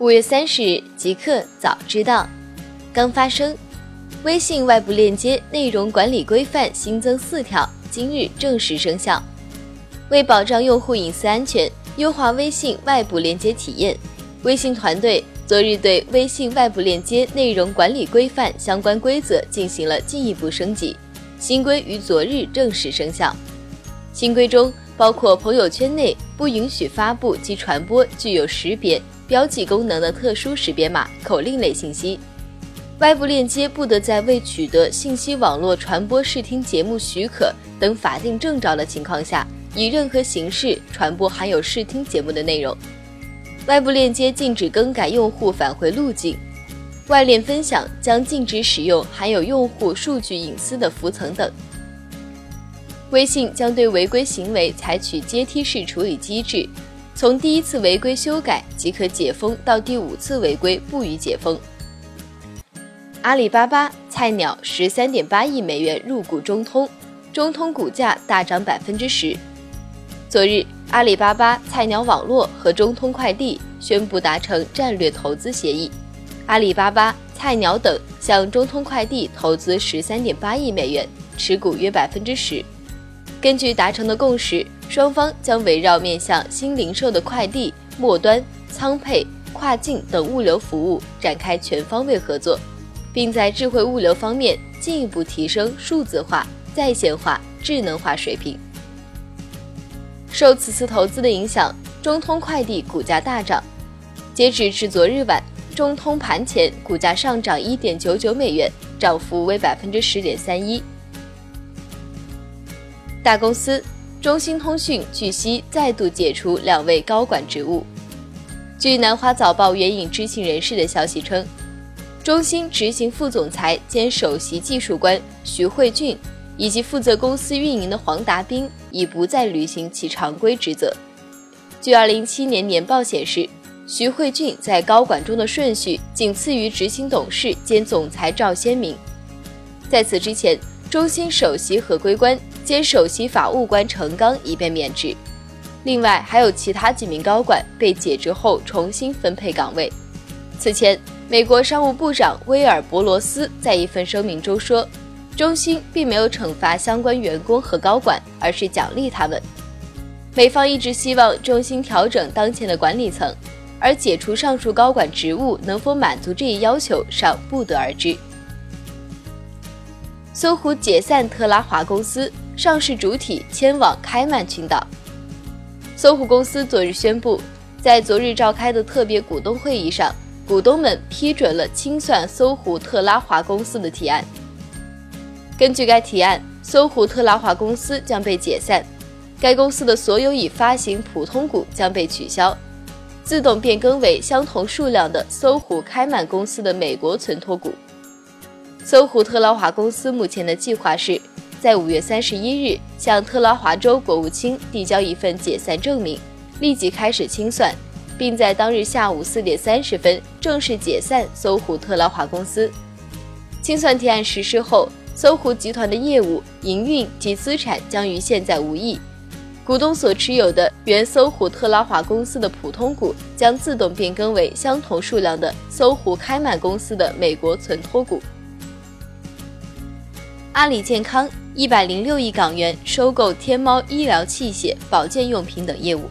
五月三十日，极客早知道，刚发生，微信外部链接内容管理规范新增四条，今日正式生效。为保障用户隐私安全，优化微信外部链接体验，微信团队昨日对微信外部链接内容管理规范相关规则进行了进一步升级，新规于昨日正式生效。新规中包括朋友圈内不允许发布及传播具有识别。标记功能的特殊识别码、口令类信息，外部链接不得在未取得信息网络传播视听节目许可等法定证照的情况下，以任何形式传播含有视听节目的内容。外部链接禁止更改用户返回路径，外链分享将禁止使用含有用户数据隐私的浮层等。微信将对违规行为采取阶梯式处理机制。从第一次违规修改即可解封，到第五次违规不予解封。阿里巴巴菜鸟十三点八亿美元入股中通，中通股价大涨百分之十。昨日，阿里巴巴菜鸟网络和中通快递宣布达成战略投资协议，阿里巴巴菜鸟等向中通快递投资十三点八亿美元，持股约百分之十。根据达成的共识。双方将围绕面向新零售的快递末端、仓配、跨境等物流服务展开全方位合作，并在智慧物流方面进一步提升数字化、在线化、智能化水平。受此次投资的影响，中通快递股价大涨。截止至昨日晚，中通盘前股价上涨一点九九美元，涨幅为百分之十点三一。大公司。中兴通讯据悉再度解除两位高管职务。据南华早报援引知情人士的消息称，中兴执行副总裁兼首席技术官徐慧俊以及负责公司运营的黄达斌已不再履行其常规职责。据2017年年报显示，徐慧俊在高管中的顺序仅次于执行董事兼总裁赵先明。在此之前，中兴首席合规官。兼首席法务官程刚已被免职，另外还有其他几名高管被解职后重新分配岗位。此前，美国商务部长威尔伯罗斯在一份声明中说，中兴并没有惩罚相关员工和高管，而是奖励他们。美方一直希望中兴调整当前的管理层，而解除上述高管职务能否满足这一要求尚不得而知。搜狐解散特拉华公司。上市主体迁往开曼群岛。搜狐公司昨日宣布，在昨日召开的特别股东会议上，股东们批准了清算搜狐特拉华公司的提案。根据该提案，搜狐特拉华公司将被解散，该公司的所有已发行普通股将被取消，自动变更为相同数量的搜狐开曼公司的美国存托股。搜狐特拉华公司目前的计划是。在五月三十一日，向特拉华州国务卿递交一份解散证明，立即开始清算，并在当日下午四点三十分正式解散搜狐特拉华公司。清算提案实施后，搜狐集团的业务、营运及资产将与现在无异。股东所持有的原搜狐特拉华公司的普通股将自动变更为相同数量的搜狐开曼公司的美国存托股。阿里健康。一百零六亿港元收购天猫医疗器械、保健用品等业务。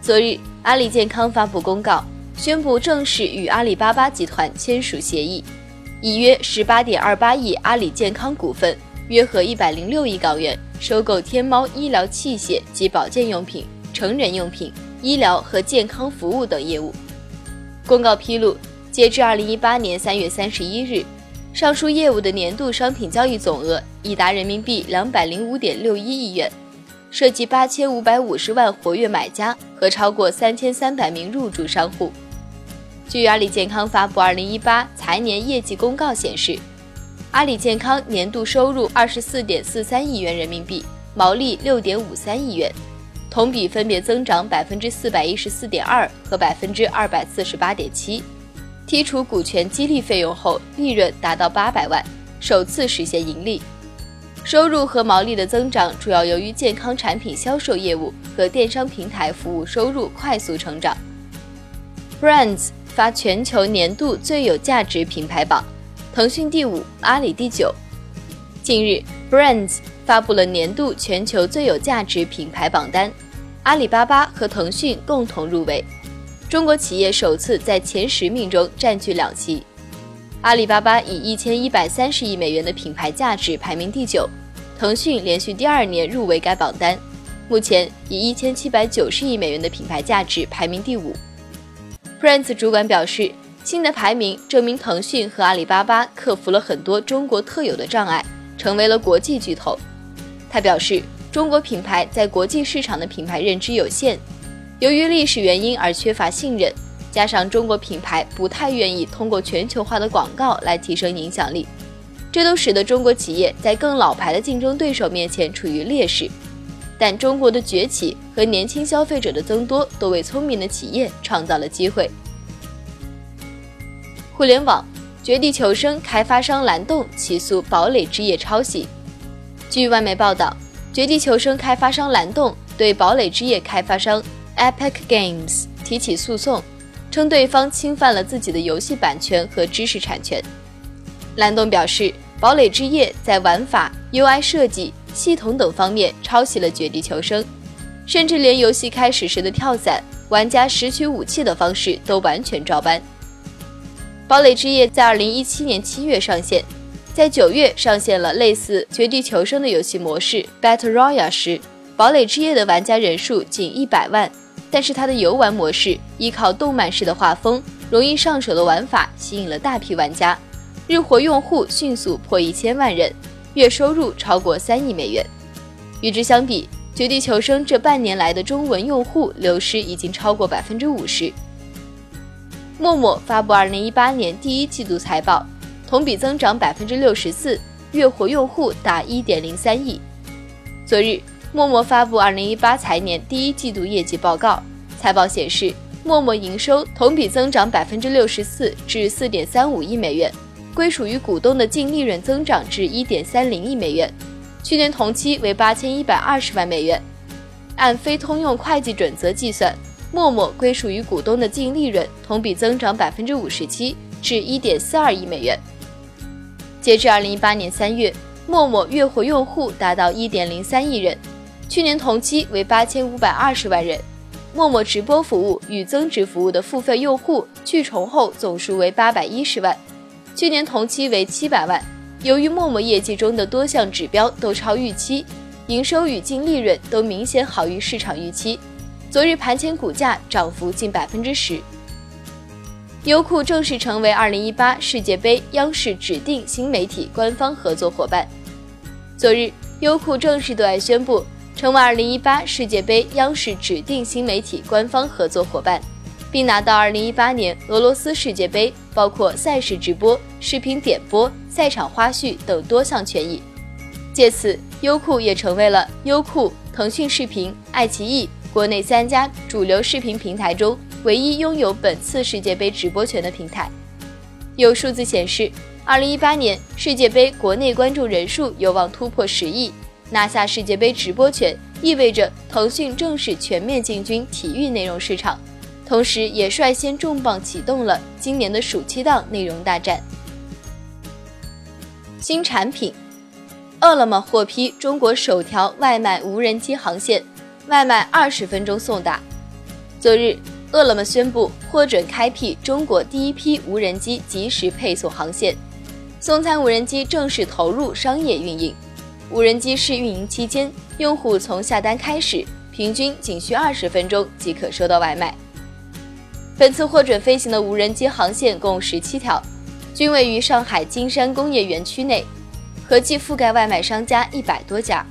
昨日，阿里健康发布公告，宣布正式与阿里巴巴集团签署协议，以约十八点二八亿阿里健康股份，约合一百零六亿港元收购天猫医疗器械及保健用品、成人用品、医疗和健康服务等业务。公告披露，截至二零一八年三月三十一日。上述业务的年度商品交易总额已达人民币两百零五点六一亿元，涉及八千五百五十万活跃买家和超过三千三百名入驻商户。据阿里健康发布二零一八财年业绩公告显示，阿里健康年度收入二十四点四三亿元人民币，毛利六点五三亿元，同比分别增长百分之四百一十四点二和百分之二百四十八点七。剔除股权激励费用后，利润达到八百万，首次实现盈利。收入和毛利的增长主要由于健康产品销售业务和电商平台服务收入快速成长。Brands 发全球年度最有价值品牌榜，腾讯第五，阿里第九。近日，Brands 发布了年度全球最有价值品牌榜单，阿里巴巴和腾讯共同入围，中国企业首次在前十名中占据两席。阿里巴巴以一千一百三十亿美元的品牌价值排名第九，腾讯连续第二年入围该榜单，目前以一千七百九十亿美元的品牌价值排名第五。Brands 主管表示，新的排名证明腾讯和阿里巴巴克服了很多中国特有的障碍。成为了国际巨头。他表示，中国品牌在国际市场的品牌认知有限，由于历史原因而缺乏信任，加上中国品牌不太愿意通过全球化的广告来提升影响力，这都使得中国企业在更老牌的竞争对手面前处于劣势。但中国的崛起和年轻消费者的增多，都为聪明的企业创造了机会。互联网。绝地求生开发商蓝洞起诉堡垒之夜抄袭。据外媒报道，绝地求生开发商蓝洞对堡垒之夜开发商 Epic Games 提起诉讼，称对方侵犯了自己的游戏版权和知识产权。蓝洞表示，堡垒之夜在玩法、UI 设计、系统等方面抄袭了绝地求生，甚至连游戏开始时的跳伞、玩家拾取武器的方式都完全照搬。堡垒之夜在二零一七年七月上线，在九月上线了类似绝地求生的游戏模式 Battle Royale 时，堡垒之夜的玩家人数仅一百万，但是它的游玩模式依靠动漫式的画风、容易上手的玩法，吸引了大批玩家，日活用户迅速破一千万人，月收入超过三亿美元。与之相比，绝地求生这半年来的中文用户流失已经超过百分之五十。陌陌发布二零一八年第一季度财报，同比增长百分之六十四，月活用户达一点零三亿。昨日，陌陌发布二零一八财年第一季度业绩报告，财报显示，陌陌营收同比增长百分之六十四至四点三五亿美元，归属于股东的净利润增长至一点三零亿美元，去年同期为八千一百二十万美元，按非通用会计准则计算。陌陌归属于股东的净利润同比增长百分之五十七，至一点四二亿美元。截至二零一八年三月，陌陌月活用户达到一点零三亿人，去年同期为八千五百二十万人。陌陌直播服务与增值服务的付费用户去重后总数为八百一十万，去年同期为七百万。由于陌陌业绩中的多项指标都超预期，营收与净利润都明显好于市场预期。昨日盘前股价涨幅近百分之十。优酷正式成为二零一八世界杯央视指定新媒体官方合作伙伴。昨日，优酷正式对外宣布成为二零一八世界杯央视指定新媒体官方合作伙伴，并拿到二零一八年俄罗斯世界杯包括赛事直播、视频点播、赛场花絮等多项权益。借此，优酷也成为了优酷、腾讯视频、爱奇艺。国内三家主流视频平台中唯一拥有本次世界杯直播权的平台，有数字显示，二零一八年世界杯国内观众人数有望突破十亿。拿下世界杯直播权意味着腾讯正式全面进军体育内容市场，同时也率先重磅启动了今年的暑期档内容大战。新产品，饿了么获批中国首条外卖无人机航线。外卖二十分钟送达。昨日，饿了么宣布获准开辟中国第一批无人机即时配送航线，送餐无人机正式投入商业运营。无人机试运营期间，用户从下单开始，平均仅需二十分钟即可收到外卖。本次获准飞行的无人机航线共十七条，均位于上海金山工业园区内，合计覆盖外卖商家一百多家。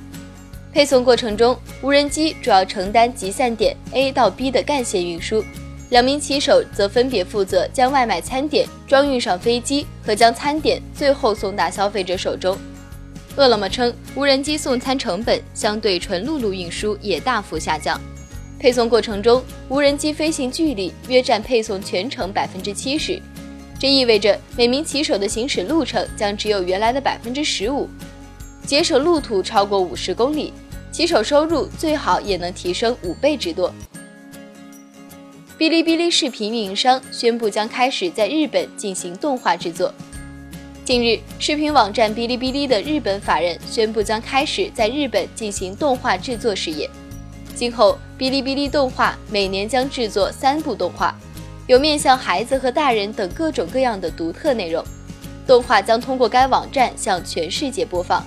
配送过程中，无人机主要承担集散点 A 到 B 的干线运输，两名骑手则分别负责将外卖餐点装运上飞机和将餐点最后送达消费者手中。饿了么称，无人机送餐成本相对纯陆路运输也大幅下降。配送过程中，无人机飞行距离约占配送全程百分之七十，这意味着每名骑手的行驶路程将只有原来的百分之十五，节省路途超过五十公里。骑手收入最好也能提升五倍之多。哔哩哔哩视频运营商宣布将开始在日本进行动画制作。近日，视频网站哔哩哔哩的日本法人宣布将开始在日本进行动画制作事业。今后，哔哩哔哩动画每年将制作三部动画，有面向孩子和大人等各种各样的独特内容。动画将通过该网站向全世界播放。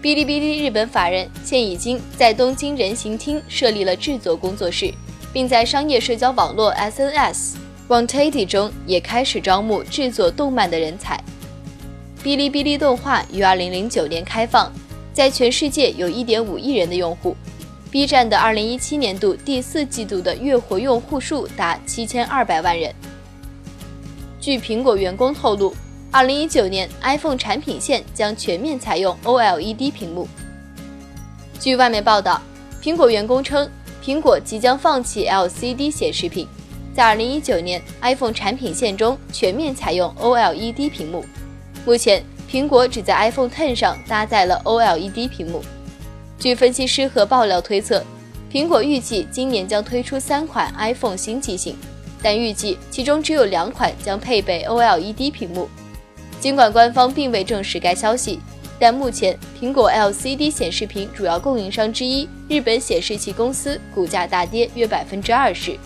哔哩哔哩日本法人现已经在东京人形町设立了制作工作室，并在商业社交网络 SNS w a n t a d 中也开始招募制作动漫的人才。哔哩哔哩动画于2009年开放，在全世界有1.5亿人的用户。B 站的2017年度第四季度的月活用户数达7200万人。据苹果员工透露。二零一九年，iPhone 产品线将全面采用 OLED 屏幕。据外媒报道，苹果员工称，苹果即将放弃 LCD 显示屏，在二零一九年 iPhone 产品线中全面采用 OLED 屏幕。目前，苹果只在 iPhone Ten 上搭载了 OLED 屏幕。据分析师和爆料推测，苹果预计今年将推出三款 iPhone 新机型，但预计其中只有两款将配备 OLED 屏幕。尽管官方并未证实该消息，但目前苹果 LCD 显示屏主要供应商之一日本显示器公司股价大跌约百分之二十，